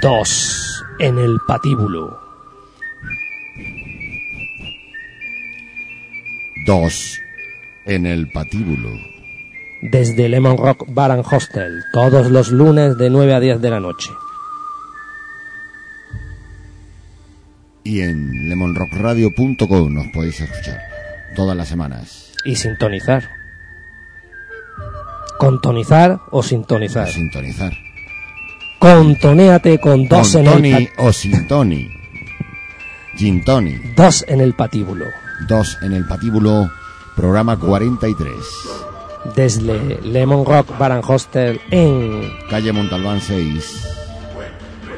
Dos en el patíbulo. Dos en el patíbulo. Desde Lemon Rock Bar and Hostel, todos los lunes de 9 a 10 de la noche. Y en lemonrockradio.com nos podéis escuchar todas las semanas. Y sintonizar. Contonizar o sintonizar. Sintonizar. Contonéate con dos Con en Tony el o sin Tony. Gin Tony. dos en el patíbulo. Dos en el patíbulo, programa 43. Desde Lemon Rock Bar and Hostel en Calle Montalbán 6.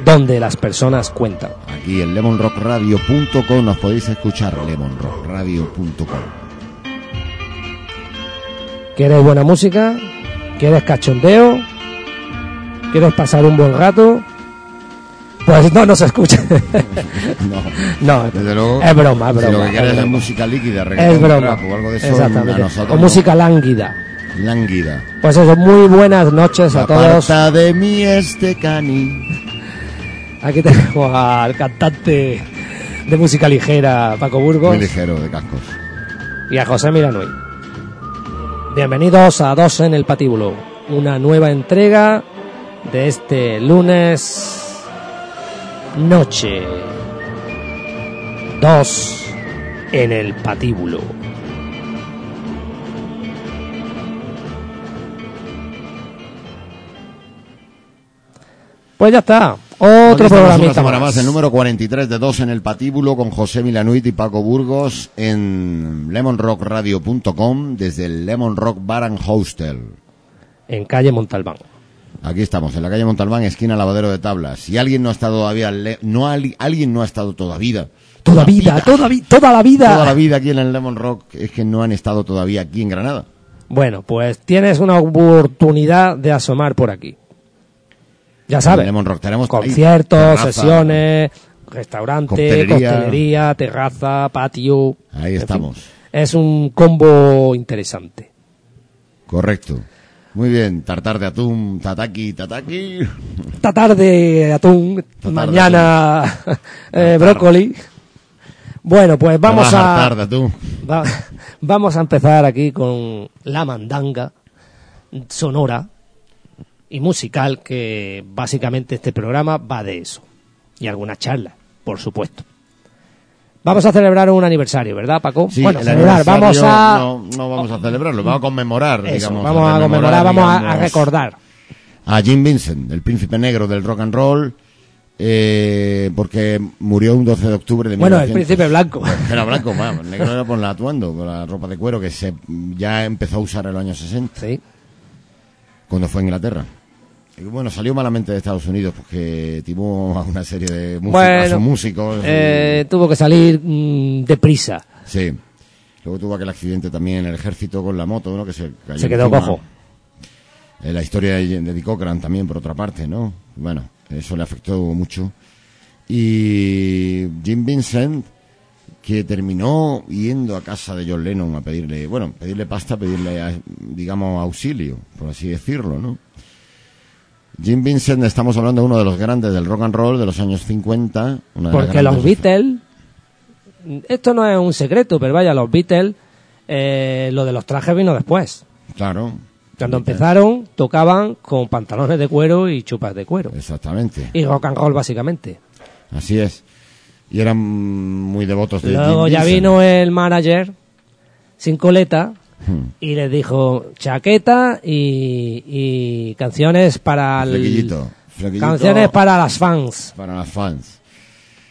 donde las personas cuentan. Aquí en lemonrockradio.com nos podéis escuchar. lemonrockradio.com. ¿Quieres buena música? ¿Quieres cachondeo? ¿Quieres pasar un buen rato? Pues no nos escucha. No, no, desde luego. es broma, es Si broma. lo que quieres es música líquida, Es broma. o algo de eso, Exactamente. O música lánguida. Lánguida. Pues eso, muy buenas noches a todos. Aparta de mí este cani. Aquí tenemos al cantante de música ligera, Paco Burgos, Muy ligero de cascos. y a José Miranui. Bienvenidos a Dos en el Patíbulo, una nueva entrega de este lunes noche. Dos en el Patíbulo. Pues ya está, otro programita más. más, el número 43 de Dos en el Patíbulo con José Milanuit y Paco Burgos en lemonrockradio.com desde el Lemon Rock Bar and Hostel. en calle Montalbán. Aquí estamos, en la calle Montalbán, esquina Lavadero de Tablas. Si alguien no ha estado todavía, no alguien no ha estado todavía. Toda vida, toda, vi- toda la vida. Toda la vida aquí en el Lemon Rock es que no han estado todavía aquí en Granada. Bueno, pues tienes una oportunidad de asomar por aquí. Ya sabes, Rock tenemos conciertos, terraza. sesiones, restaurante, coctelería, terraza, patio. Ahí estamos. fin, es un combo interesante. Correcto. Muy bien, tartar de atún, tataki, tataki. Esta tarde atún, mañana eh, brócoli. Bueno, pues vamos a... hartar de atún. Va- vamos a empezar aquí con la mandanga sonora y musical, que básicamente este programa va de eso. Y alguna charla, por supuesto. Vamos a celebrar un aniversario, ¿verdad, Paco? Sí, bueno, el celebrar, vamos a... No, no vamos a celebrarlo, vamos a conmemorar, Eso, digamos. vamos a conmemorar, vamos a- recordar. A Jim Vincent, el príncipe negro del rock and roll, eh, porque murió un 12 de octubre de Bueno, el 1900. príncipe blanco. Era blanco, el negro era por la atuendo, por la ropa de cuero que se ya empezó a usar en los años 60, Sí. cuando fue a Inglaterra. Bueno, salió malamente de Estados Unidos porque timó a una serie de músicos, Bueno, músicos. eh, tuvo que salir mm, deprisa. Sí. Luego tuvo aquel accidente también en el ejército con la moto, ¿no? Que se cayó Se quedó encima. cojo. Eh, la historia de Cochran también, por otra parte, ¿no? Bueno, eso le afectó mucho. Y Jim Vincent, que terminó yendo a casa de John Lennon a pedirle, bueno, pedirle pasta, pedirle, digamos, auxilio, por así decirlo, ¿no? Jim Vincent, estamos hablando de uno de los grandes del rock and roll de los años 50. una de las Porque los Beatles, esto no es un secreto, pero vaya, los Beatles, eh, lo de los trajes vino después. Claro. Cuando empezaron, tocaban con pantalones de cuero y chupas de cuero. Exactamente. Y rock and roll, básicamente. Así es. Y eran muy devotos de Luego Jim ya Vincent. vino el manager, sin coleta, Hmm. y les dijo chaqueta y, y canciones para... el- Flequillito. Flequillito Canciones para las fans, para las fans.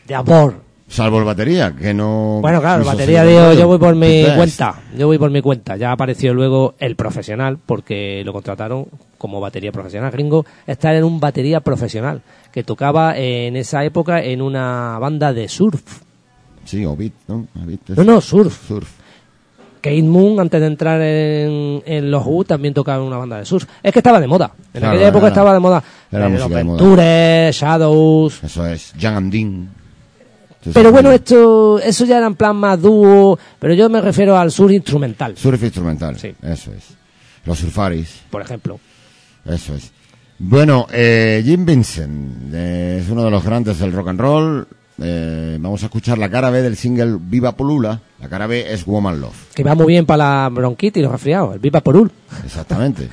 de amor. Salvo el batería, que no... Bueno, claro, quiso batería digo, yo voy por mi cuenta, yo voy por mi cuenta. Ya apareció luego el profesional, porque lo contrataron como batería profesional gringo, estar en un batería profesional, que tocaba en esa época en una banda de surf. Sí, o beat, ¿no? A beat es- No, no, surf. Surf. Kate Moon, antes de entrar en, en los Who, también tocaba una banda de surf. Es que estaba de moda. En Claro, aquella época era- estaba de moda. era Eh, música los de moda. Ventures, Shadows, Eso es. Jan and Dean. Sí, Pero bueno, esto, eso ya era en plan más dúo, pero yo me refiero al sur instrumental, Surf instrumental. Sí. Eso es. Los surfaris. por ejemplo. Eso es. Bueno, eh, Jim Vincent eh, es uno de los grandes del rock and roll. Eh, vamos a escuchar la cara B del single Viva Polula. La cara B es Woman Love. Que va muy bien para la bronquitis y los resfriados, el Viva Porul. Exactamente.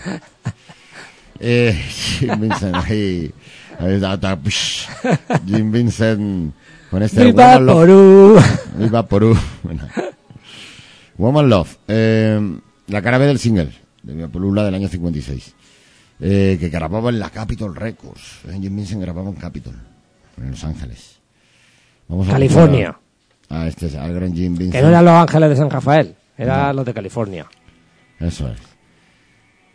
eh, Jim Vincent, ahí, ahí está, psh. Jim Vincent con este Viva Woman Love. Viva Porú. Bueno. Woman Love. eh, la cara B del single de Viva Polula del año 56. eh, que grababa en la Capitol Records. Jim Vincent grababa en Capitol, en Los Ángeles. Vamos California. A, a este, al gran Jim Vincent. Que no eran los ángeles de San Rafael, eran los de California. Eso es.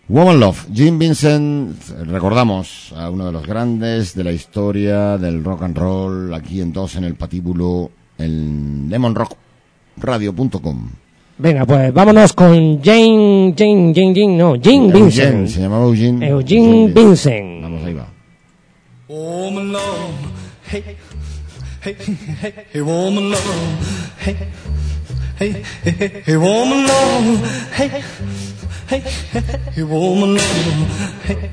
Woman Love, Jim Vincent, recordamos a uno de los grandes de la historia del rock and roll, aquí en dos en el patíbulo, en lemonrockradio.com. Venga, pues vámonos con Jane, Jane, Jane, Jane, no, Jane Eugene, Vincent. se llamaba Eugene. Eugene Vincent. Vamos, ahí va. Woman love, hey, hey, hey, hey, woman love, hey, hey, hey, hey, woman love, hey, hey, hey, hey, woman love, hey.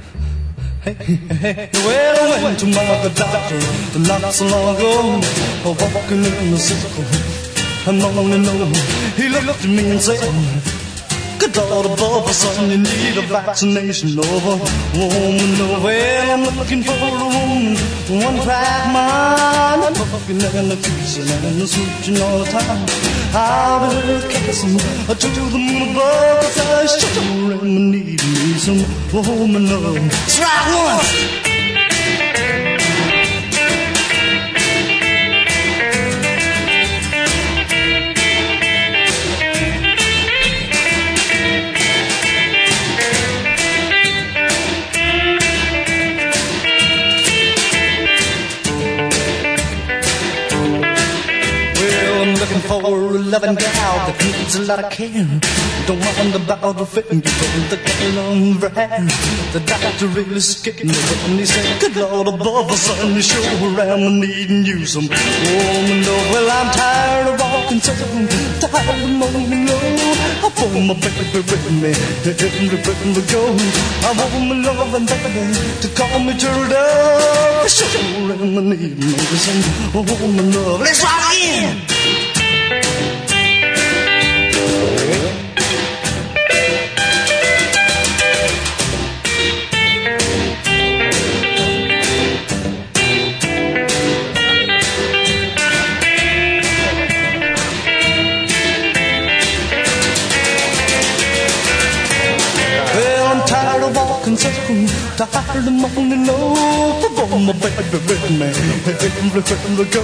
Hey, hey, hey, well, I went to my doctor. Not so long ago, walking in the circle, and only know he looked at me and said, Good Lord above, son, you need a vaccination over woman. Well, I'm looking for a woman, one crack mind, I'm fucking and a kissing and a smooching all the time. I'll be kissing to the moon above, 'cause I sure am needing me some woman love. That's once. Loving gal that needs a lot of care. Don't mind the fitting, the girl on the hand. The doctor really skipping the and he said, Good Lord above, son, you sure am needing you some. Oh, well, I'm tired of walking so tired of moaning low. I want my baby with me, everywhere we go. I want my loving baby to call me turtle. Sure am needing me some woman love. Let's rock in! Tired of walking so tired of moaning low. I want my baby with me, everywhere we go.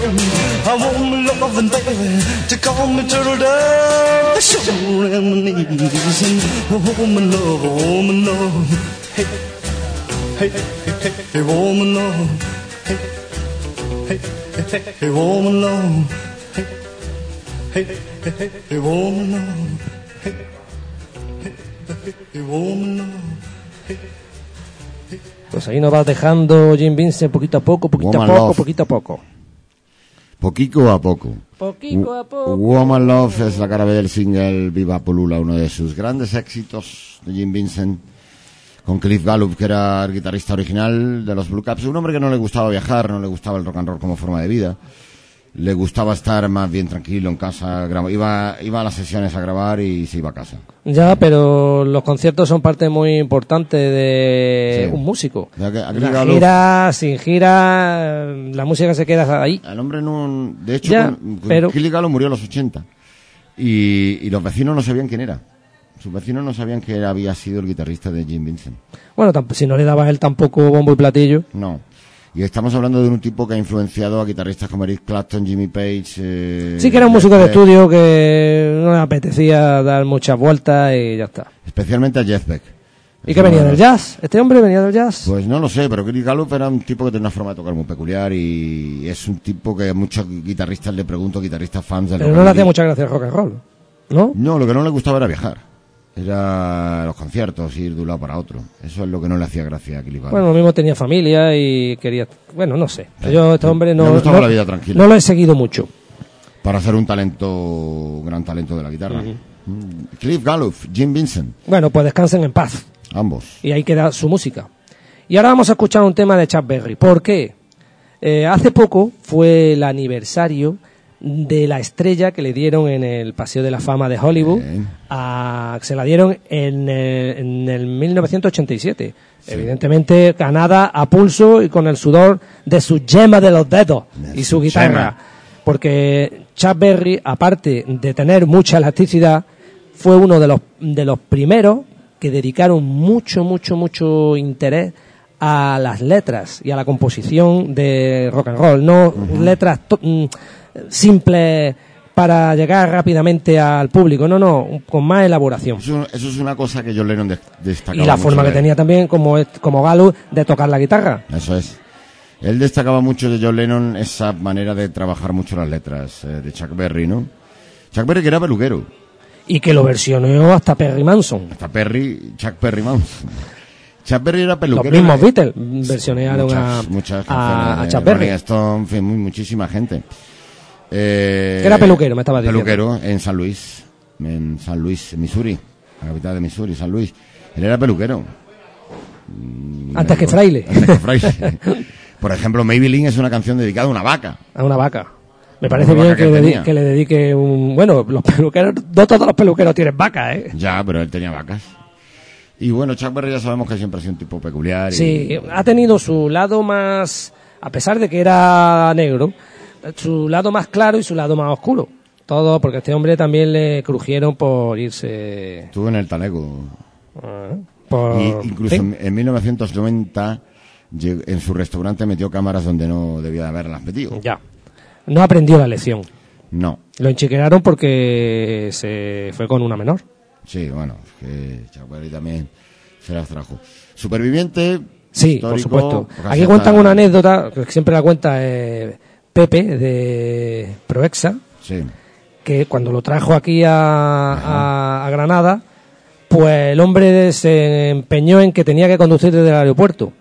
I want my loving baby to call me turtle dove. I sure am needing some woman love, woman love. Hey, hey, hey, hey, hey, woman love. Hey, hey, hey, hey, hey, woman love. Hey, hey, hey, hey, hey, woman love. Hey. Hey, woman, love. Pues ahí nos va dejando Jim Vincent poquito a poco, poquito a Woman poco, Love. poquito a poco. Poquito a poco. Poquito a poco. Woman Love es la cara B del single Viva Polula, uno de sus grandes éxitos de Jim Vincent, con Cliff Gallup, que era el guitarrista original de los Blue Caps, un hombre que no le gustaba viajar, no le gustaba el rock and roll como forma de vida, le gustaba estar más bien tranquilo en casa, iba, iba a las sesiones a grabar y se iba a casa. Ya, pero los conciertos son parte muy importante de Sí. un músico. Que La Gallup- gira, sin gira, la música se queda ahí. El hombre no, de hecho, Ya, con, con pero- Cliff Gallup murió a los 80 y, y los vecinos no sabían quién era. Sus vecinos no sabían que él había sido el guitarrista de Jim Vincent. Bueno, si no le daba a él tampoco bombo y platillo. No. Y estamos hablando de un tipo que ha influenciado a guitarristas como Eric Clapton, Jimmy Page. eh, Sí que era un músico de estudio que no le apetecía dar muchas vueltas y ya está. Especialmente a Jeff Beck. ¿Y qué venía del jazz? ¿Este hombre venía del jazz? Pues no lo sé, pero Chris Gallup era un tipo que tenía una forma de tocar muy peculiar y es un tipo que a muchos guitarristas le pregunto, guitarristas fans del Pero no le hacía roll. mucha gracia el rock and roll, ¿no? No, lo que no le gustaba era viajar. Era los conciertos, ir de un lado para otro. Eso es lo que no le hacía gracia a Gallup. Bueno, lo mismo tenía familia y quería... Bueno, no sé. Sí. Yo, este hombre no... no- la vida tranquila. No lo he seguido mucho. para ser un talento, un gran talento de la guitarra. Mm, Cliff Gallup, Jim Vincent, Bueno, pues descansen en paz. ambos. Y ahí queda su música. Y ahora vamos a escuchar un tema de Chuck Berry. ¿Por qué? Eh, hace poco fue el aniversario de la estrella que le dieron en el Paseo de la Fama de Hollywood. A- se la dieron en, el- en el 1987. Evidentemente ganada a pulso y con el sudor de su yema de los dedos De y su guitarra. yema. Porque Chuck Berry, aparte de tener mucha elasticidad, fue uno de los, de los primeros que dedicaron mucho, mucho, mucho interés a las letras y a la composición de rock and roll. No letras mm, simples para llegar rápidamente al público, no, no, con más elaboración. Eso, eso es una cosa que John Lennon de- destacaba. Y la mucho forma que tenía también, como, como Galo, de tocar la guitarra. Eso es. Él destacaba mucho de John Lennon esa manera de trabajar mucho las letras eh, de Chuck Berry, ¿no? Chuck Berry que era peluquero. Y que lo versionó hasta Perry Manson. Hasta Perry, Chuck Perry Mouse. Chuck Berry era Los peluquero. mismos era- Beatles versionaron a, muchas, a, Chuck Berry. Rolling Stone, en fin, muy- muchísima gente. Eh, Era peluquero, me estaba diciendo. Peluquero en San Luis, en San Luis, Missouri, la capital de Missouri, San Luis. Él era peluquero. Antes que fraile. Antes que fraile. Por ejemplo, Maybelline es una canción dedicada a una vaca. A una vaca. Me parece Una bien que, que le, tenía. que le dedique un... Bueno, los peluqueros, no todos los peluqueros tienen vaca, ¿eh? Ya, pero él tenía vacas. Y bueno, Chuck Berry ya sabemos que siempre ha sido un tipo peculiar. y- Sí, ha tenido su lado más, a pesar de que era negro, su lado más claro y su lado más oscuro. Todo porque a este hombre también le crujieron por irse... Estuvo en el Talego. eh, por, Y incluso en fin. en, en 1990 lleg- en su restaurante metió cámaras donde no debía de haberlas metido. Ya. No aprendió la lección. No. Lo enchiqueraron porque se fue con una menor. Sí, bueno, es que Berry también se las trajo. Superviviente. Sí, por supuesto. Aquí cuentan una anécdota, que siempre la cuenta eh, Pepe de Proexa, Sí. que cuando lo trajo aquí a, a- a Granada, pues el hombre se empeñó en que tenía que conducir desde el aeropuerto.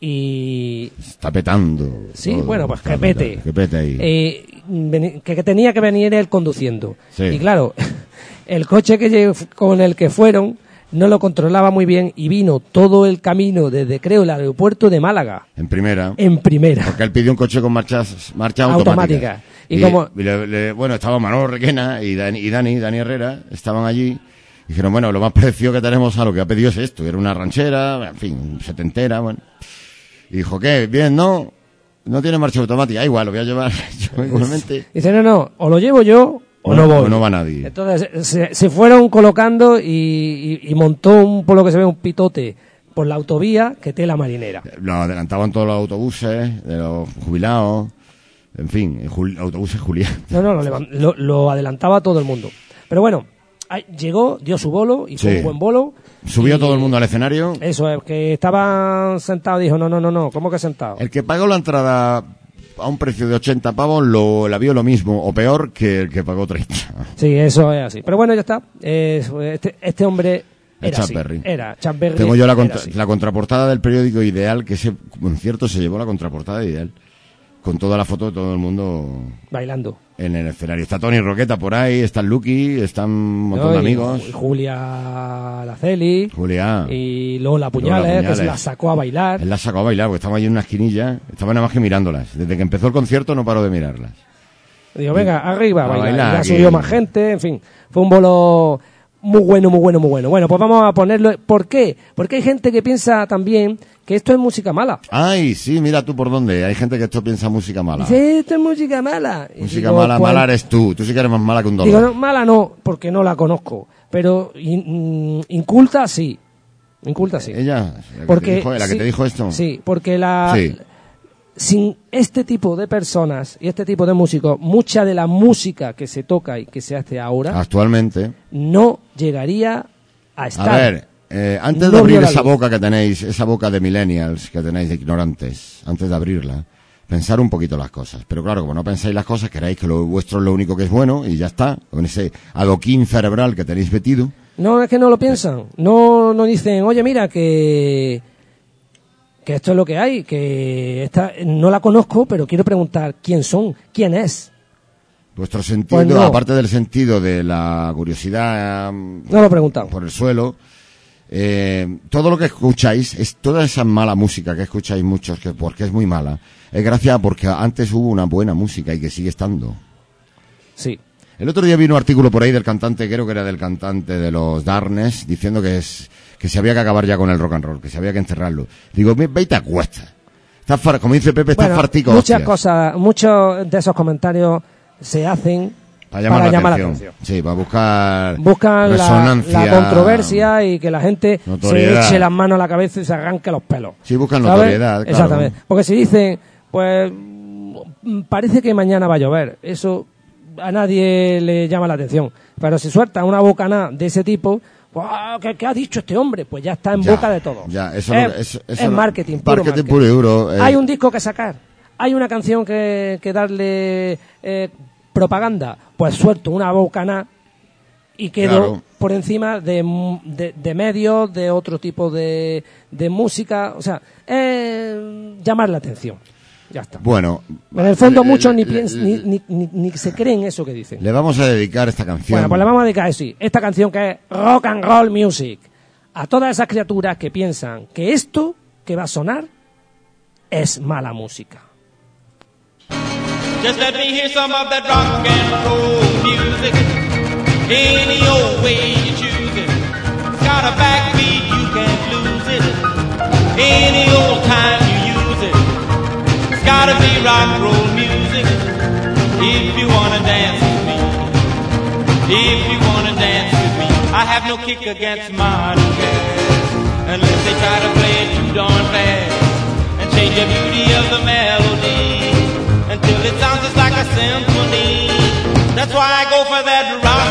Y Está petando. sí, todo, bueno, pues está que pete. petando, Que pete ahí. Eh, que, que tenía que venir él conduciendo. Sí. Y claro, el coche que con el que fueron no lo controlaba muy bien y vino todo el camino desde, creo, el aeropuerto de Málaga, en primera. en primera. Porque él pidió un coche con marchas, marcha automática. Automática. Y como- le- le- bueno, estaba Manolo Requena y Dani, y Dani, Dani Herrera, estaban allí. Y dijeron, bueno, lo más parecido que tenemos a lo que ha pedido es esto. Era una ranchera, en fin, setentera, bueno. Y dijo, ¿qué? Bien, ¿no? No tiene marcha automática. Ah, igual, lo voy a llevar yo igualmente. Dice, no, no, o lo llevo yo o no voy. O no va nadie. Entonces se, se fueron colocando y, y- y montó un, por lo que se ve, un pitote por la autovía que tela marinera. Lo adelantaban todos los autobuses, de los jubilados. En fin, jul- autobuses Julián. No, no, lo, levan- lo- lo adelantaba todo el mundo. Pero bueno, ahí llegó, dio su bolo y fue Sí. un buen bolo. Subió Y- todo el mundo al escenario. Eso es, que estaban sentados, dijo, no, no, no, no, ¿cómo que sentados? El que pagó la entrada a un precio de 80 pavos lo, la vio lo mismo o peor que el que pagó 30. Sí, eso es así. Pero bueno, ya está. Este, este hombre era Chuck así. Berry. Era Chuck Berry. Tengo yo la, contra- la contraportada del periódico Ideal, que ese concierto se llevó la contraportada de Ideal, con toda la foto de todo el mundo Bailando. en el escenario. Está Tony Roqueta por ahí, está Lucky, están un montón ¿no? de amigos. y Julia Laceli. Julia. Y Lola Puñales, Lola que se Puñales. la sacó a bailar. Él la sacó a bailar, porque estaba allí en una esquinilla, estaba nada más que mirándolas. Desde que empezó el concierto no paró de mirarlas. Digo, venga, arriba, A a bailar. bailar, ya subió más gente, en fin. Fue un bolo muy bueno, muy bueno, muy bueno. Bueno, pues vamos a ponerlo. ¿Por qué? Porque hay gente que piensa también que esto es música mala. Ay, sí, mira tú por dónde. Hay gente que esto piensa música mala. Dice, esto es música mala. Música digo, mala, ¿cuál? mala eres tú. Tú sí que eres más mala que un dólar. Digo, no, mala no, porque no la conozco. Pero in- mm, inculta sí. Inculta sí. Ella, la que, Porque, te, dijo, la que sí, te dijo esto. Sí, porque la, Sí. Sin este tipo de personas y este tipo de músicos, mucha de la música que se toca y que se hace ahora Actualmente. no llegaría a estar. A ver, eh, antes No de abrir esa boca que tenéis, esa boca de millennials que tenéis de ignorantes, antes de abrirla, pensar un poquito las cosas. Pero claro, como no pensáis las cosas, queréis que lo vuestro es lo único que es bueno y ya está, con ese adoquín cerebral que tenéis metido. No es que no lo piensan. No, no dicen, oye, mira, que, que esto es lo que hay, que esta no la conozco, pero quiero preguntar quién son, quién es. Vuestro sentido, Pues no. aparte del sentido de la curiosidad mm, No lo por el suelo, eh, todo lo que escucháis, es toda esa mala música que escucháis muchos, que porque es muy mala, es gracias a porque antes hubo una buena música y que sigue estando. Sí. El otro día vino un artículo por ahí del cantante, creo que era del cantante de los Darnes, diciendo que es que se había que acabar ya con el rock and roll, que se había que encerrarlo. Digo, ve ve y te acuestas. Estás far- como dice Pepe, estás Bueno, fartico. muchas hostias. cosas, muchos de esos comentarios se hacen Para llamar, para la, llamar la atención. Sí, para buscar buscan la, resonancia. la controversia y que la gente se eche las manos a la cabeza y se arranque los pelos. Sí, buscan ¿Sabes? notoriedad, claro. Exactamente. Porque si dicen, pues parece que mañana va a llover, eso a nadie le llama la atención. Pero si sueltan una bocana de ese tipo, ah, ¿qué, qué ha dicho este hombre? Pues ya está en Ya, boca de todo. ya, eso es, no- eso- eso es no- marketing, puro marketing marketing. puro y duro, eh. Hay un disco que sacar, hay una canción que, que darle eh, propaganda, pues suelto una bocana y quedo Claro. por encima de, de, de medios, de otro tipo de, de música, o sea, eh, llamar la atención. Ya está. Bueno, En el fondo le- muchos ni, le- piens- le- ni, ni, ni, ni se creen eso que dicen. le vamos a dedicar esta canción. Bueno, pues le vamos a dedicar eso, sí, esta canción que es Rock and Roll Music. A todas esas criaturas que piensan que esto que va a sonar es mala música. Just let me hear some of that rock and roll music. Any old way you choose it. It's got a backbeat, you can't lose it. Any old time gotta be rock roll music. If you wanna dance with me. If you wanna dance with me. I have no kick against modern jazz. Unless they try to play it too darn fast. And change the beauty of the melody until it sounds just like a symphony. That's why I go for that rock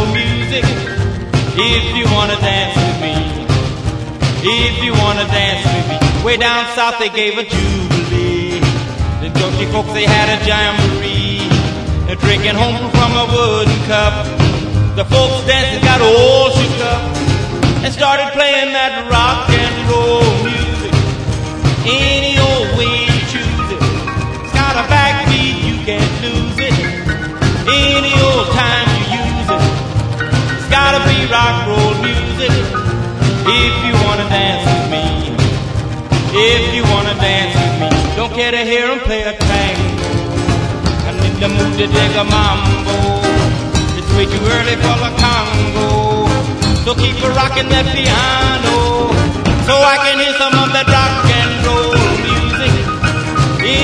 If you wanna dance with me. If you wanna dance with me. Way down south they gave a jubilee. The junkie folks they had a jamboree. They're drinking home from a wooden cup. The folks dancing got all shook up and started playing that rock and roll music. Any old way you choose it. It's got a backbeat, you can't lose it. Any old time gotta be rock roll music. If you wanna dance with me. If you wanna dance with me. Don't care to hear 'em play a tango. I'm in the mood to dig a mambo. It's way too early for the Congo. So keep a rocking that piano. So I can hear some of that rock and roll music.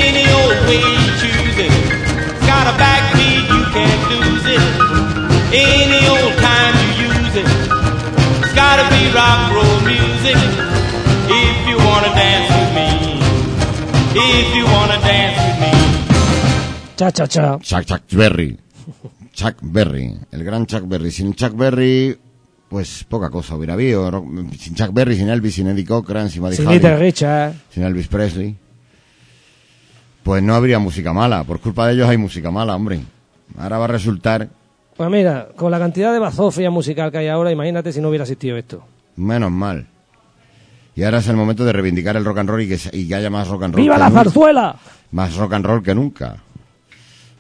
Any old way you choose it. It's got a backbeat, you can't lose it. Any old time gotta be rock and roll music. If you wanna dance with me. If you wanna dance with me. Cha, cha, cha. Chuck, Chuck Berry. Chuck Berry. El gran Chuck Berry. Sin Chuck Berry, pues poca cosa hubiera habido. Sin Chuck Berry, sin Elvis, sin Eddie Cochran, sin Buddy Sin Little Richard. sin Elvis Presley. Pues no habría música mala. Por culpa de ellos hay música mala, hombre. Ahora va a resultar, Pues mira, con la cantidad de bazofia musical que hay ahora, imagínate si no hubiera existido esto. menos mal. Y ahora es el momento de reivindicar el rock and roll y que, se- y que haya más rock and roll. ¡Viva la nunca. zarzuela! Más rock and roll que nunca.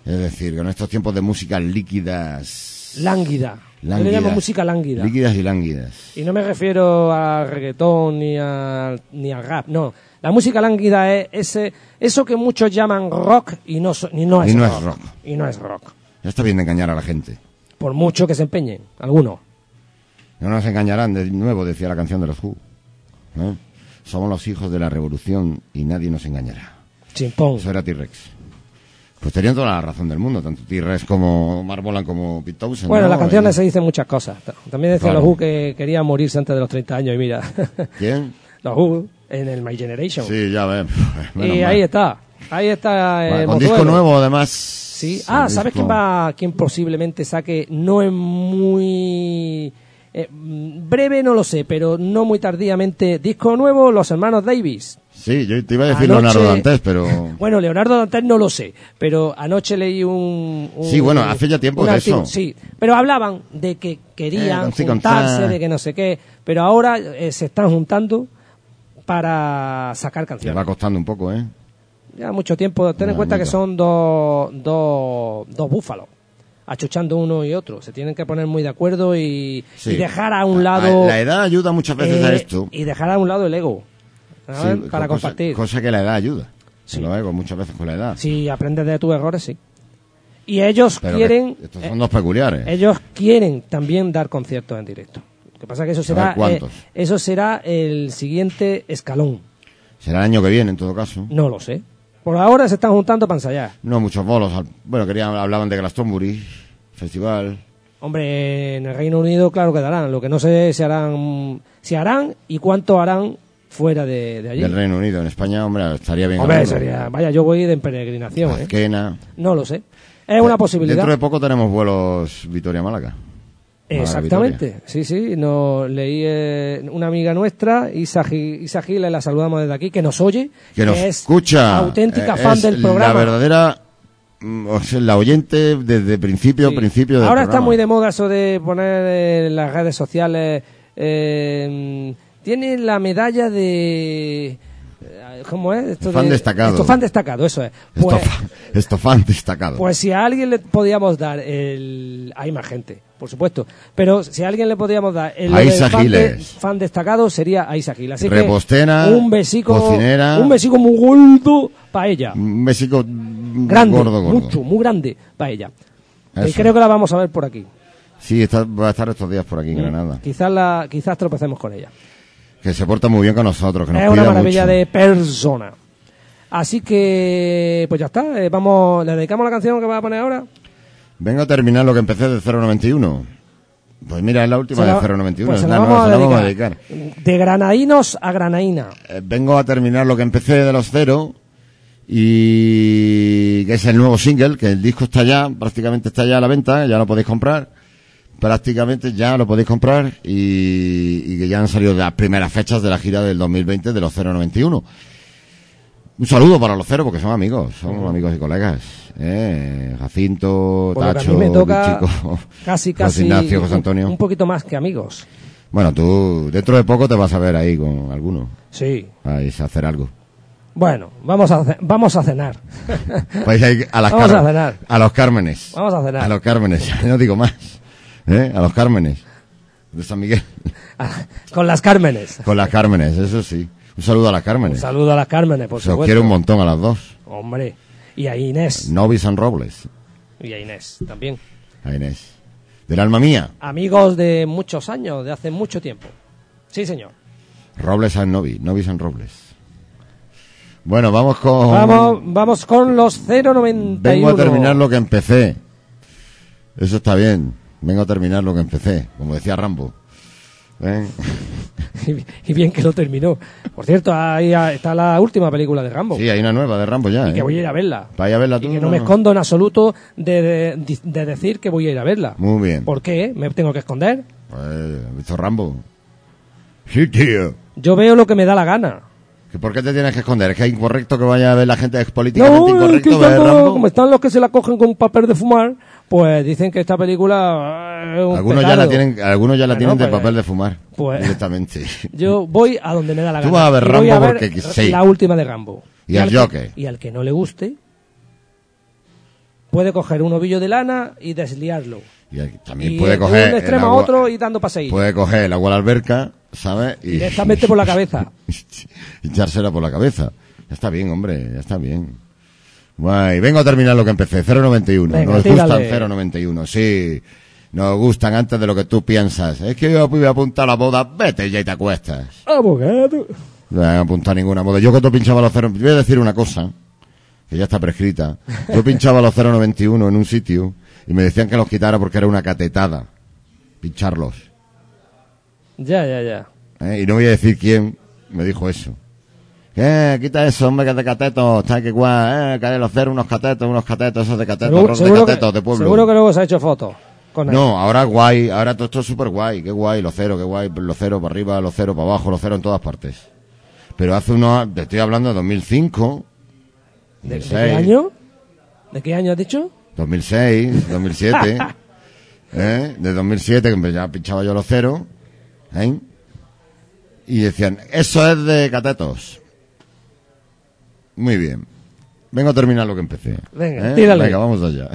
Es decir, con estos tiempos de música líquidas. Lánguida. Yo le llamo música lánguida. Líquidas y lánguidas. Y no me refiero al reggaetón ni al, ni al rap, no. La música lánguida es ese, eso que muchos llaman rock y no, y no es Y no es rock. Y no es rock. Ya está bien de engañar a la gente. Por mucho que se empeñen, algunos. No nos engañarán de nuevo, decía la canción de los Who. ¿Eh? Somos los hijos de la revolución y nadie nos engañará. Chimpón. Eso era T-Rex. Pues tenían toda la razón del mundo, tanto T-Rex como Marvolan como Pete Townsend, Bueno, ¿no? las canciones se Y- dicen muchas cosas. También decía Claro. los Who que querían morirse antes de los 30 años y mira, ¿Quién? los Who en el My Generation. Sí, ya ves. y mal. ahí está, ahí está eh, con Mozuelo. disco nuevo, además. Sí. Ah, ¿sabes disco- quién va, quién posiblemente saque? No es muy eh, mm, breve, no lo sé, pero no muy tardíamente. Disco nuevo, los hermanos Davis. Sí, yo te iba a decir Anoche- Leonardo Dantes, pero. Bueno, Leonardo Dantes no lo sé, pero anoche leí un... un- Sí, bueno, hace ya tiempo de eso. Sí, pero hablaban de que querían Eh, juntarse, de que no sé qué, pero ahora eh, se están juntando para sacar Le canciones. va costando un poco, ¿eh? Ya mucho tiempo. Ten en No, cuenta que son dos, dos, dos búfalos, achuchando uno y otro. Se tienen que poner muy de acuerdo y, Sí. y dejar a un lado... La edad ayuda muchas veces a eh, esto. Y dejar a un lado el ego. Sí, para cosa- compartir. Cosa que la edad ayuda. Sí. Lo ego muchas veces con la edad. Si aprendes de tus errores, sí. Y ellos Pero quieren... estos eh, son dos peculiares. ellos quieren también dar conciertos en directo. Lo que pasa es que eso será, eh, eso será el siguiente escalón. Será el año que viene, en todo caso. No lo sé. Por ahora se están juntando para ensayar. No muchos bolos. Bueno, querían, hablaban de Glastonbury, festival. Hombre, en el Reino Unido, claro que darán. Lo que no sé si harán, si harán y cuánto harán fuera de, de allí. Del Reino Unido. En España, hombre, estaría bien. Hombre, sería, vaya, yo voy de peregrinación, ¿eh? No lo sé. Es una Eh, posibilidad. Dentro de poco tenemos vuelos Vitoria-Málaga. Exactamente, sí, sí. Nos leí eh, una amiga nuestra, Isa, Isa la saludamos desde aquí, que nos oye, Que nos es escucha. auténtica Eh, fan es del programa. La verdadera. mm, o sea, la oyente desde principio, Sí. principio del Ahora está muy de moda eso de poner en las redes sociales. eh, tiene la medalla de. eh, ¿Cómo es? Esto Fan de- destacado. Esto fan destacado, eso es. Pues, Estofán destacado. pues si a alguien le podíamos dar el. Hay más gente, por supuesto. Pero si a alguien le podíamos dar el fan, de- fan destacado sería a Isa Giles. Así Repostera, que un besico. cocinera. Un besico muy gordo para ella. Un besico mm, Grande, gordo, gordo. mucho, muy grande para ella. Y creo que la vamos a ver por aquí. Sí, está- va a estar estos días por aquí Mm. en Granada. Quizás, la, quizás tropecemos con ella. Que se porta muy bien con nosotros, que nos es una maravilla mucho. de persona. Así que, pues ya está. eh, vamos, ¿Le dedicamos la canción que va a poner ahora? Vengo a terminar lo que empecé de 091. Pues mira, es la última Se de 091. pues se la vamos a se la vamos a dedicar. dedicar. De granadinos a granaína. Eh, vengo a terminar lo que empecé de los cero y que es el nuevo single, que el disco está ya, prácticamente está ya a la venta, ya lo podéis comprar. Prácticamente ya lo podéis comprar y, y que ya han salido las primeras fechas de la gira del 2020 de los 091. Un saludo para los cero porque son amigos, son amigos y colegas. ¿eh? Jacinto, Por lo que a Tacho, mí me toca Chico, casi, José casi. Ignacio, José Antonio. Un poquito más que amigos. Bueno, tú dentro de poco te vas a ver ahí con alguno. Sí. Vais a hacer algo. Bueno, vamos a, vamos a cenar. Vais a ir a las Vamos a cenar. A los Cármenes. Vamos a cenar. A los Cármenes, no digo más. ¿Eh? A los Cármenes. De San Miguel. Con las Cármenes. Con las Cármenes, eso sí. Un saludo a las Un Cármenes. saludo a las Cármenes, por Se supuesto. quiero un montón a las dos. Hombre. Y a Inés. Novis San Robles. Y a Inés también. A Inés. Del alma mía. Amigos de muchos años, de hace mucho tiempo. Sí, señor. Robles San Novi. Novi San Robles. Bueno, vamos con... Vamos, vamos con los 091. Vengo a terminar lo que empecé. Eso está bien. Vengo a terminar lo que empecé. Como decía Rambo. ¿Eh? y bien que lo terminó. Por cierto, ahí está la última película de Rambo. Sí, hay una nueva de Rambo ya. y que ¿eh? voy a ir a verla. Vaya a verla tú. Y que no me escondo en absoluto de, de- de decir que voy a ir a verla. Muy bien. ¿Por qué? ¿Me tengo que esconder? Pues, ¿has visto Rambo? Sí, tío. Yo veo lo que me da la gana. ¿Que ¿Por qué te tienes que esconder? ¿Es que es incorrecto que vaya a ver la gente? ¿Es políticamente No, es incorrecto que ver estando- Rambo? como están los que se la cogen con papel de fumar, pues dicen que esta película es un Algunos ya, la tienen, algunos ya la Bueno, tienen de pues, papel de fumar. pues- directamente. Yo voy a donde me da la Tú gana. vas a ver Y voy Rambo ver porque sí. La última de Rambo. Y al al que- Joker. Y al que no le guste, puede coger un ovillo de lana y desliarlo. Y también y puede de coger. un el extremo agua- a otro y dando paseillos. Puede coger el agua a la alberca, ¿sabes? Y, Directamente por la cabeza. y echársela por la cabeza. Ya está bien, hombre, ya está bien. Guay, vengo a terminar lo que empecé. 091. Venga, Nos tírale. gustan 091, sí. Nos gustan antes de lo que tú piensas. Es que yo voy a apuntar a la boda. Vete ya y te acuestas. Abogado. No voy a apuntar ninguna boda. Yo que tú pinchaba los cero. Voy a decir una cosa. que ya está prescrita. Yo pinchaba los 091 en un sitio y me decían que los quitara porque era una catetada. Pincharlos. Ya, ya, ya. ¿eh? Y no voy a decir quién me dijo eso. ¿Qué? Quita eso, hombre, que es de catetos. Está que guay, eh, que hay los ceros, unos catetos, unos catetos, esos de catetos, Seguro, de seguro catetos, que, de pueblo. seguro que luego se ha hecho fotos con. No, ahora guay, ahora todo esto es súper guay, qué guay, los ceros, qué guay, los ceros para arriba, los ceros para abajo, los ceros en todas partes. Pero hace unos, te estoy hablando de 2005, ¿De, de qué 2006, año? ¿De qué año has dicho? 2006, 2007, ¿eh? de 2007 que ya pinchaba yo los ceros, ¿eh? y decían, eso es de catetos. Muy bien. Vengo a terminar lo que empecé. Venga, ¿eh? Venga, vamos allá.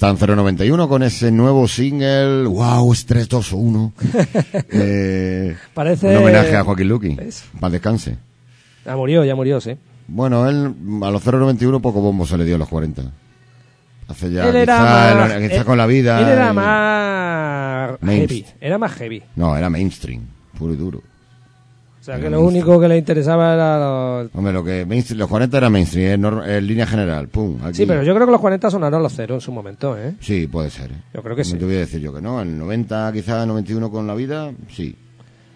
Ahí están 091 con ese nuevo single, wow, es 3, 2, 1. eh, Parece- Un homenaje a Joaquín Luqui. Para descanse. Ya murió, ya murió, sí. Bueno, él a los 091 poco bombo se le dio a los 40. Hace ya, él era más, él- quizá él- con la vida. Él era más heavy. Era más heavy. No, era mainstream, puro y duro. O sea, que lo único que le interesaba era los... Hombre, lo que mainstream, los 40 era mainstream, en, nor- en línea general, pum. Aquí. Sí, pero yo creo que los 40 sonaron los cero en su momento, ¿eh? Sí, puede ser. ¿eh? Yo creo que No sí. te voy a decir yo que no. En el 90, quizá 91 con la vida, sí.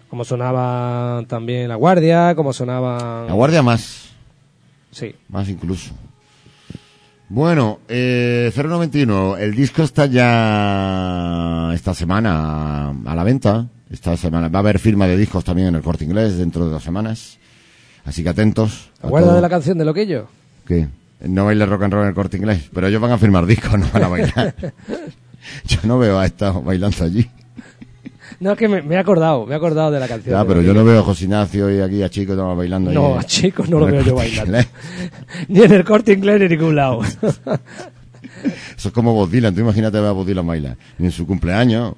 Como sonaba también La Guardia, como sonaba... La guardia más. Sí. Más incluso. Bueno, eh, 091, el disco está ya esta semana a la venta. Esta semana va a haber firma de discos también en el corte inglés dentro de dos semanas. Así que atentos. ¿Te a acuerdas de la canción de Loquillo? ¿Qué? No baile rock and roll en el corte inglés. Pero ellos van a firmar discos, no van a bailar. Yo no veo a esta bailando allí. No, es que me, me he acordado, me he acordado de la canción. Pero yo no veo a José Ignacio y aquí a Chico todos bailando. No, a chicos no lo veo yo bailando. Ni en el corte inglés ni en ningún lado. Eso es como Bob Dylan. Tú imagínate ver a Bob Dylan bailar. Ni en su cumpleaños.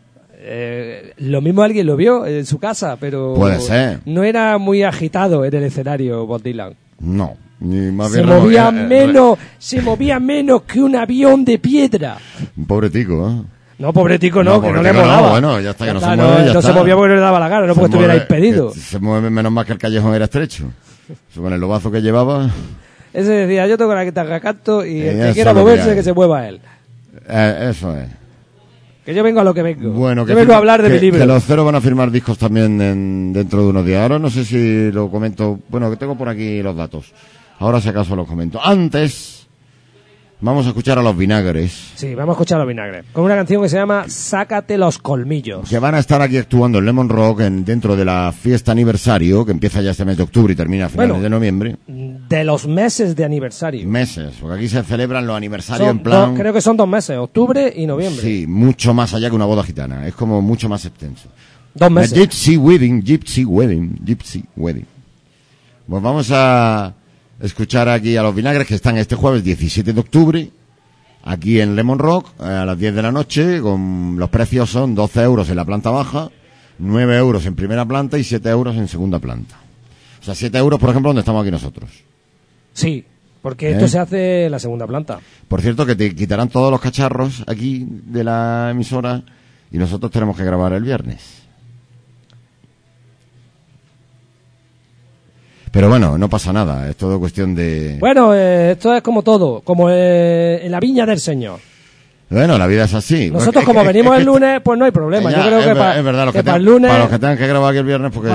Eh, lo mismo alguien lo vio en su casa, pero Puede ser. no era muy agitado en el escenario Bob Dylan. No. Ni más Se bien movía era- era- menos, se movía menos que un avión de piedra. Un pobre tico, ¿eh? No, pobre tico, no, No, que no le tico no, molaba. bueno, ya está, que no se está, mueve, ya no está. se movía porque no le daba la gana, no Se porque estuviera impedido. que Se mueve menos más que el callejón era estrecho. Con el lobazo que llevaba. Ese decía, yo tengo la guitarra canto y Eh, el que quiera que moverse que se mueva él. eh, eso es. Que yo vengo a lo que vengo. Bueno, que, vengo a hablar de que- mi libro. que los ceros van a firmar discos también en- dentro de unos días. Ahora no sé si lo comento. Bueno, que tengo por aquí los datos. Ahora si acaso los comento. Antes, vamos a escuchar a los vinagres. Sí, vamos a escuchar a los vinagres. Con una canción que se llama Sácate los colmillos. Que van a estar aquí actuando en Lemon Rock en, dentro de la fiesta aniversario, que empieza ya este mes de octubre y termina a finales Bueno. de noviembre. De los meses de aniversario. Meses, porque aquí se celebran los aniversarios Son en plan. dos- creo que son dos meses, octubre y noviembre. Sí, mucho más allá que una boda gitana. Es como mucho más extenso. Dos meses. Gypsy Wedding, Gypsy Wedding, Gypsy Wedding. Pues vamos a escuchar aquí a los vinagres que están este jueves 17 de octubre, aquí en Lemon Rock, eh, a las 10 de la noche, con los precios son 12 euros en la planta baja, 9 euros en primera planta y 7 euros en segunda planta. O sea, 7 euros, por ejemplo, donde estamos aquí nosotros. Sí, porque ¿Eh? esto se hace en la segunda planta. Por cierto, que te quitarán todos los cacharros aquí de la emisora y nosotros tenemos que grabar el viernes. Pero bueno, no pasa nada, es todo cuestión de... Bueno, eh, esto es como todo, como eh, en la viña del Señor. Bueno, la vida es así. Nosotros Es como que- venimos es el lunes, pues no hay problema. Ya, Yo creo es que, ver- pa- es verdad, los que que, para el lunes... para los que tengan que grabar aquí el viernes porque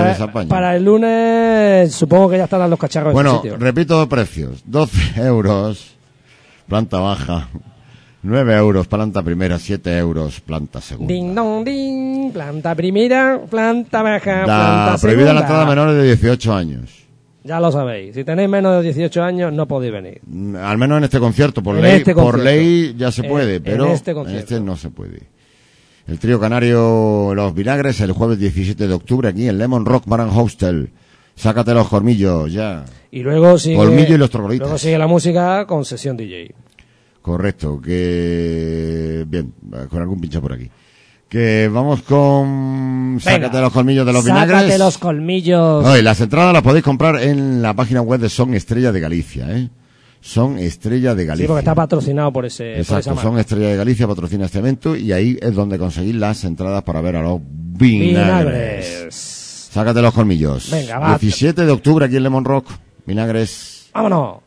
para, el lunes supongo que ya estarán los cacharros en Bueno, sitio. repito precios. 12 euros, planta baja. 9 euros, planta primera. 7 euros, planta segunda. Ding dong ding, planta primera, planta baja, La planta prohibida la segunda. entrada a menores de 18 años. Ya lo sabéis, si tenéis menos de 18 años no podéis venir. Mm, Al menos en este concierto, por En ley, este por concierto. ley ya se puede, en pero este en este no se puede. El trío canario Los Vinagres el jueves 17 de octubre aquí en Lemon Rock Bar and Hostel. Sácate los colmillos, ya. Y luego sigue, Colmillo y los trogloditas. luego sigue la música con sesión DJ. Correcto, que... Bien, con algún pincho por aquí. Que vamos con... Venga. Sácate los colmillos de los Sácate vinagres. los colmillos. Oye, las entradas las podéis comprar en la página web de Son Estrella de Galicia, ¿eh? Son Estrella de Galicia. Sí, porque está patrocinado por ese por esa Exacto, marca. son Estrella de Galicia, patrocina este evento y ahí es donde conseguir las entradas para ver a los vinagres. Vinagres. Sácate los colmillos. Venga, va. 17 de octubre aquí en Lemon Rock, vinagres. Vámonos.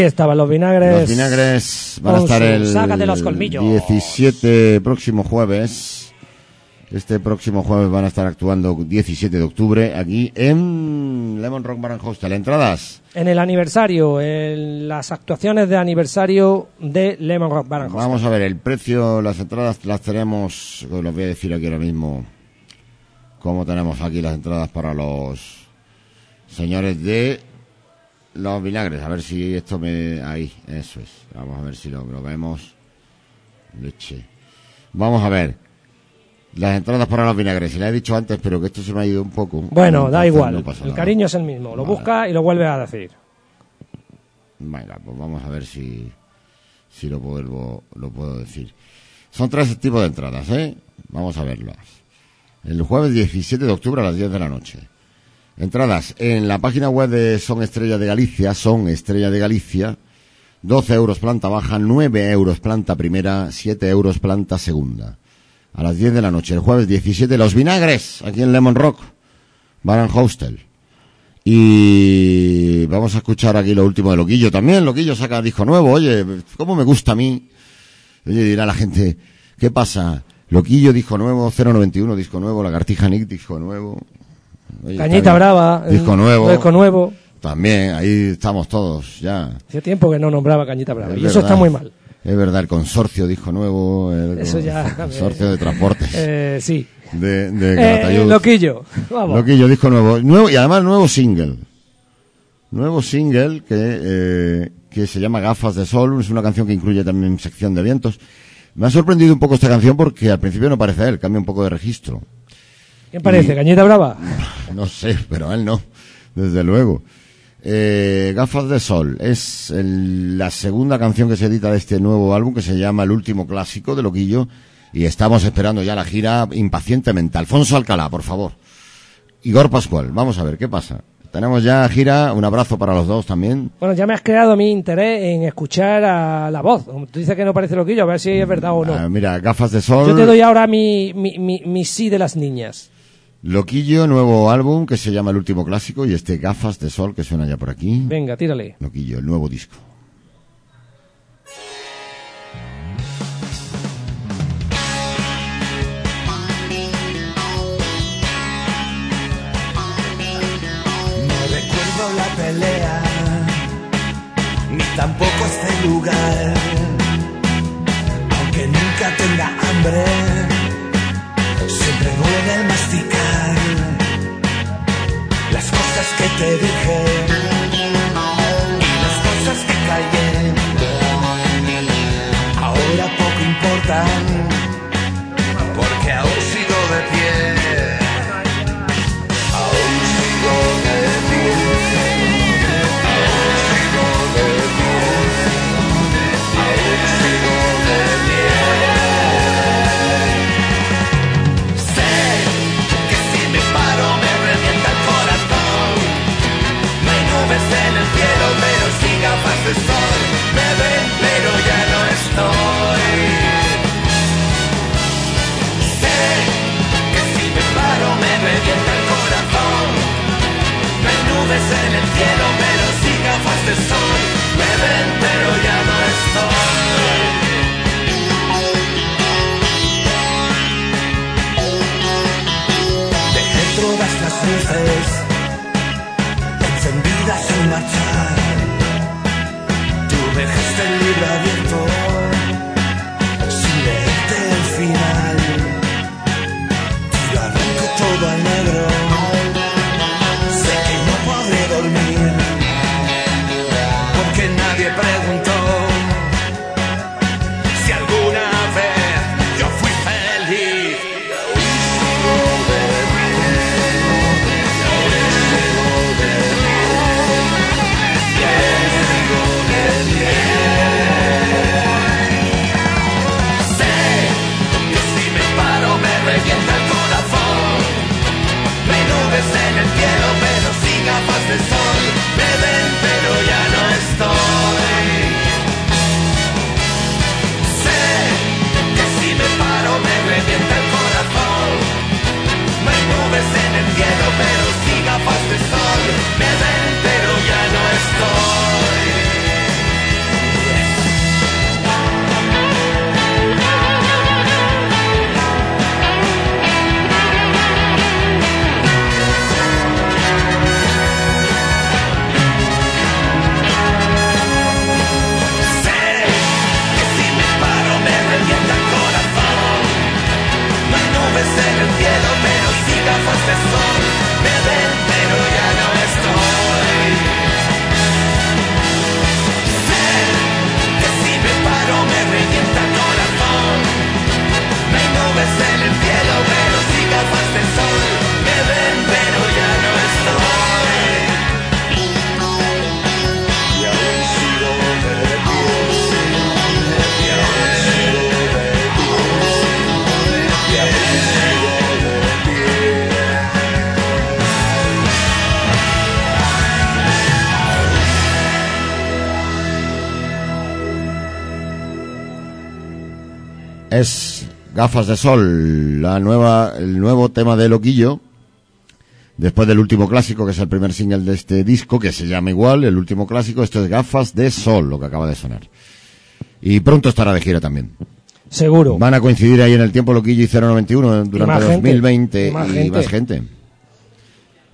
Ahí estaban los vinagres. Los vinagres van a con estar el Sácate los colmillos. 17 próximo jueves. Este próximo jueves van a estar actuando 17 de octubre aquí en Lemon Rock Bar Hostel. ¿Entradas? En el aniversario, en las actuaciones de aniversario de Lemon Rock Bar Hostel. Vamos a ver, el precio, las entradas las tenemos, os lo voy a decir aquí ahora mismo, cómo tenemos aquí las entradas para los señores de los vinagres. A ver si esto me... Ahí, eso es. Vamos a ver si lo, lo vemos. Leche. Vamos a ver. Las entradas para los vinagres. Se le he dicho antes, pero que esto se me ha ido un poco. Bueno, da igual. no el cariño es el mismo. Lo Vale. busca y lo vuelve a decir. Venga, pues vamos a ver si, si lo, puedo, lo puedo decir. Son tres tipos de entradas, ¿eh? Vamos a verlas. El jueves 17 de octubre a las 10 de la noche. Entradas en la página web de Son Estrella de Galicia, Son Estrella de Galicia, 12 euros planta baja, 9 euros planta primera, 7 euros planta segunda. A las 10 de la noche, el jueves 17, Los Vinagres, aquí en Lemon Rock, Bar and Hostel. Y vamos a escuchar aquí lo último de Loquillo también. Loquillo saca disco nuevo. Oye, ¿cómo me gusta a mí? Oye, dirá la gente, ¿qué pasa? Loquillo, disco nuevo, 091, disco nuevo, Lagartija Nick, disco nuevo. Oye, Cañita. Brava. Disco nuevo. Disco nuevo. También, ahí estamos todos, ya. Hace tiempo que no nombraba Cañita Brava. Es y eso verdad. está muy mal. Es verdad, el consorcio, disco nuevo, el Eso ya, consorcio de transportes Eh, sí. de, de Eh, loquillo. Vamos. Loquillo, disco nuevo. nuevo. Y además nuevo single. Nuevo single que, eh, que se llama Gafas de Sol. Es una canción que incluye también sección de vientos. Me ha sorprendido un poco esta canción porque al principio no parece él, cambia un poco de registro. ¿Qué parece? ¿Cañita Brava? No sé, pero él no, desde luego. Eh, Gafas de Sol es el- la segunda canción que se edita de este nuevo álbum que se llama El último clásico de Loquillo y estamos esperando ya la gira impacientemente. Alfonso Alcalá, por favor. Igor Pascual, vamos a ver qué pasa. Tenemos ya gira, un abrazo para los dos también. Bueno, ya me has creado mi interés en escuchar a la voz. Tú dices que no parece loquillo, a ver si es verdad o no. Ah, mira, Gafas de Sol, Yo te doy ahora mi, mi, mi, mi sí de las niñas. Loquillo, nuevo álbum que se llama El último clásico y este Gafas de Sol que suena ya por aquí. Venga, tírale. Loquillo, el nuevo disco. No recuerdo la pelea, ni tampoco este lugar. Es Gafas de Sol, la nueva, el nuevo tema de Loquillo. Después del último clásico, que es el primer single de este disco, que se llama igual, el último clásico, esto es Gafas de Sol, lo que acaba de sonar. Y pronto estará de gira también. Seguro. Van a coincidir ahí en el tiempo Loquillo y 091 durante gente, 2020 y más y gente. más gente.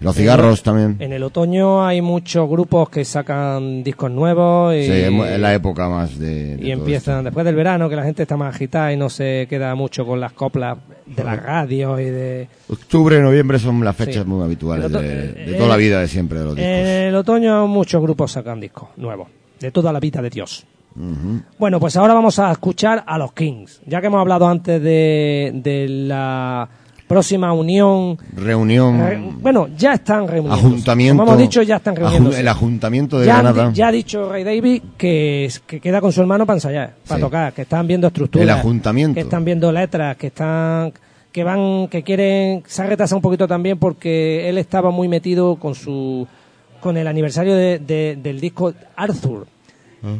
Los cigarros también. En el otoño hay muchos grupos que sacan discos nuevos y, Sí, es la época más de, de y empiezan después del verano que la gente está más agitada y no se queda mucho con las coplas de las radios y de. Octubre, noviembre son las fechas Sí. muy habituales de eh, toda la vida de siempre de los discos. En el otoño muchos grupos sacan discos nuevos, de toda la vida de Dios. Bueno, pues ahora vamos a escuchar a los Kings. Ya que hemos hablado antes de, de la próxima unión. Reunión. eh, bueno, ya están reunidos. Ajuntamiento. Como hemos dicho, ya están reuniéndose. el ajuntamiento de ya, Granada. ya ha dicho Ray David que, queda con su hermano para ensayar, para Sí. tocar, que están viendo estructuras. El ajuntamiento. Que están viendo letras, que están que van que quieren se ha retrasado un poquito también porque él estaba muy metido con su con el aniversario de- de- del disco Arthur Ah.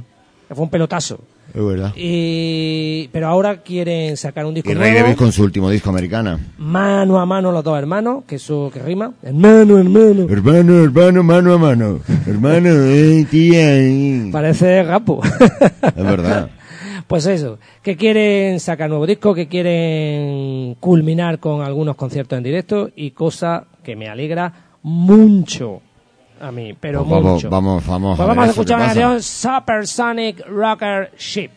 que fue un pelotazo Es verdad. y pero ahora quieren sacar un disco Y Ray nuevo, Davis con su último disco americana. mano a mano los dos hermanos que eso que rima hermano hermano Hermano, hermano, mano a mano. Hermano, eh, tía. eh. parece rapo Es verdad. Pues eso, que quieren sacar nuevo disco, que quieren culminar con algunos conciertos en directo y cosa que me alegra mucho a mí, pero Pues vamos, mucho. vamos, vamos. Pues vamos a eso, escuchar ¿qué una canción Supersonic Rocker Ship.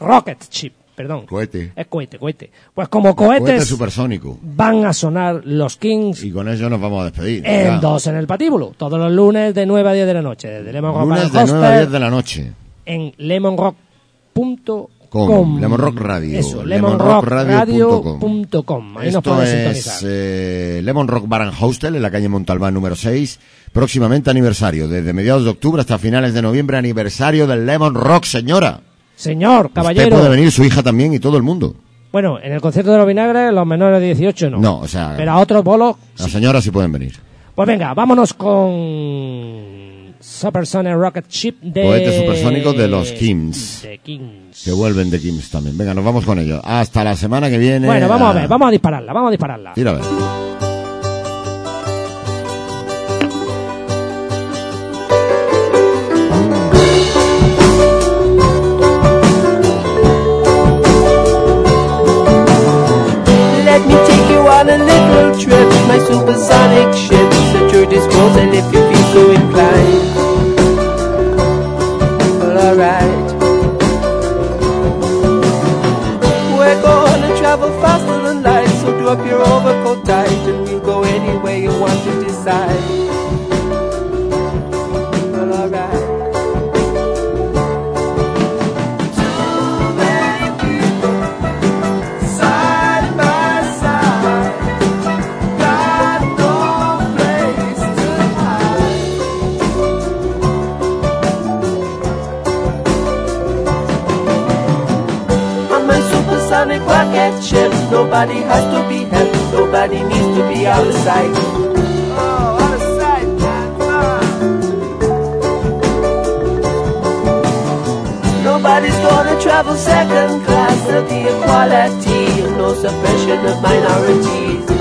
Rocket Ship, perdón. Cohete. Es cohete, cohete. Pues como cohetes Cohete supersónico. van a sonar los Kings Y con eso nos vamos a despedir. en ya. dos en el patíbulo, todos los lunes de 9 a 10 de la noche, desde Lemon Rock Lunes de 9 a Hostel 10 de la noche. en lemonrock.com. Com, Lemon Rock Radio. Eso, lemonrockradio.com. Ahí nos Esto puedes es eh, Lemon Rock Bar and Hostel en la calle Montalbán número 6. Próximamente aniversario. Desde mediados de octubre hasta finales de noviembre, aniversario del Lemon Rock, señora. Señor, Usted caballero. puede venir, su hija también y todo el mundo. Bueno, en el concierto de los vinagres, los menores de 18 no. No, o sea- Pero a otros bolos. Las señoras sí pueden venir. Pues venga, vámonos con Supersonic Rocket Ship de... Cohete supersónico de los Kings. De Kings. Que vuelven de Kings también. Venga, nos vamos con ello. Hasta la semana que viene. Bueno, vamos a ver, vamos a dispararla, vamos a dispararla. Tira a ver. Let me take you on a little trip, my supersonic ship's at your disposal if you feel so inclined. Travel faster than light, so do up your overcoat tight, and we'll go anywhere you want to decide. Nobody has to be helped, nobody needs to be out of sight. Oh, out of sight, man. Ah. Nobody's gonna travel second class, there'll be equality and no suppression of minorities.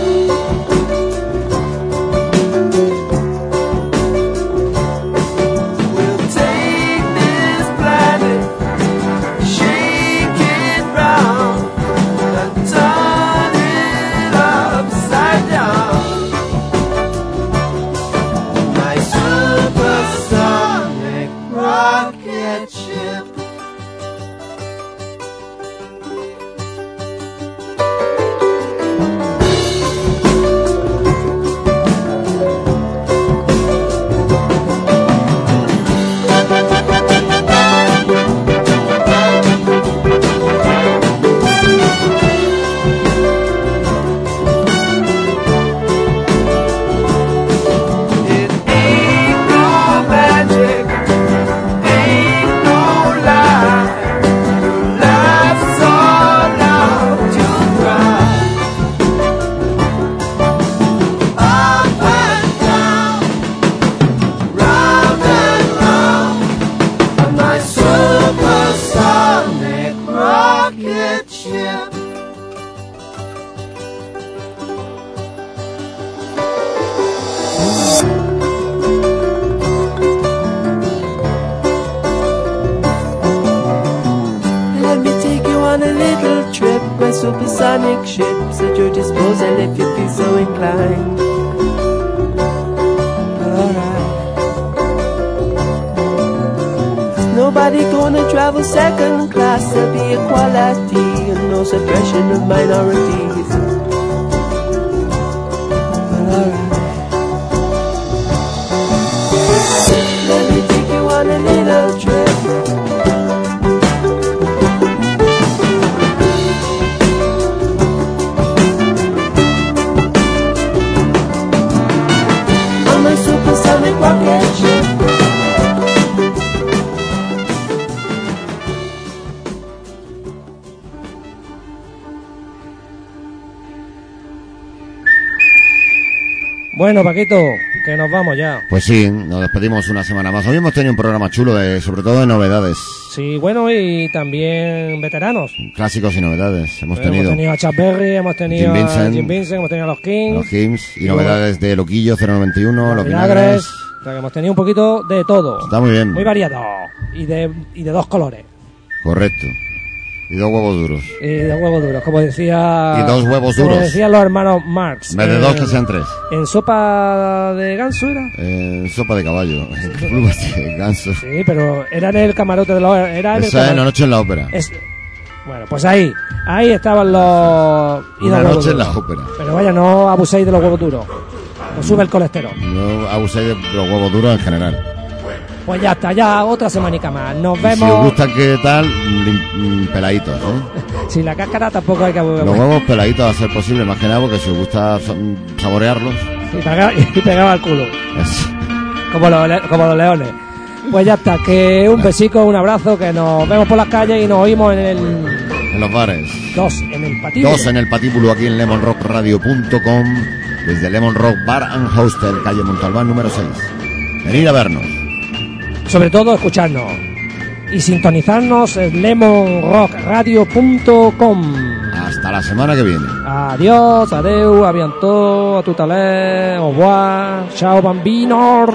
Paquito, que nos vamos ya. Pues sí, nos despedimos una semana más. Hoy hemos tenido un programa chulo, de, sobre todo de novedades. Sí, bueno, y también veteranos. Clásicos y novedades. Hemos Hemos tenido tenido a Chuck Berry, hemos tenido Jim a. Jim Vincent, hemos tenido a los Kings, los Hims y Y novedades de Loquillo 091, Los Vinagres. Vinagres. O sea, que hemos tenido un poquito de todo. Está muy bien. Muy variado. Y de, y de dos colores. Correcto. Y dos huevos duros. Y de huevos duros, como decía... Y dos huevos Como duros. decían los hermanos Marx. En vez de en- dos, que sean tres. En sopa de ganso era. Eh, sopa de caballo. Plumas de ganso. Sí, pero era en el camarote de los... Era en el es la noche en la ópera. Es- Bueno, pues ahí, ahí estaban los... y Una noche en la ópera. Pero vaya, no abuséis de los huevos duros. Nos sube el colesterol. No abuséis de los huevos duros en general. Pues ya está, ya otra semanica más. Nos Y si os vemos. gusta que tal, mm, peladitos, ¿eh? Sin la cáscara tampoco hay que Los huevos peladitos a ser posible, más que nada porque si os gusta sa- saborearlos, Y pegaba, y al culo. Como los, como los leones. Pues ya está, que un besico, un abrazo, que nos vemos por las calles y nos oímos en el en los bares. 2, en el patillo. Dos en el patíbulo aquí en lemonrockradio.com desde Lemon Rock Bar and Hostel, calle Montalbán número 6. Venid a vernos. Sobre todo escucharnos y sintonizarnos en lemonrockradio.com. Hasta la semana que viene. Adiós, adeu, a bientôt, a tutalé, au revoir, chao bambinos.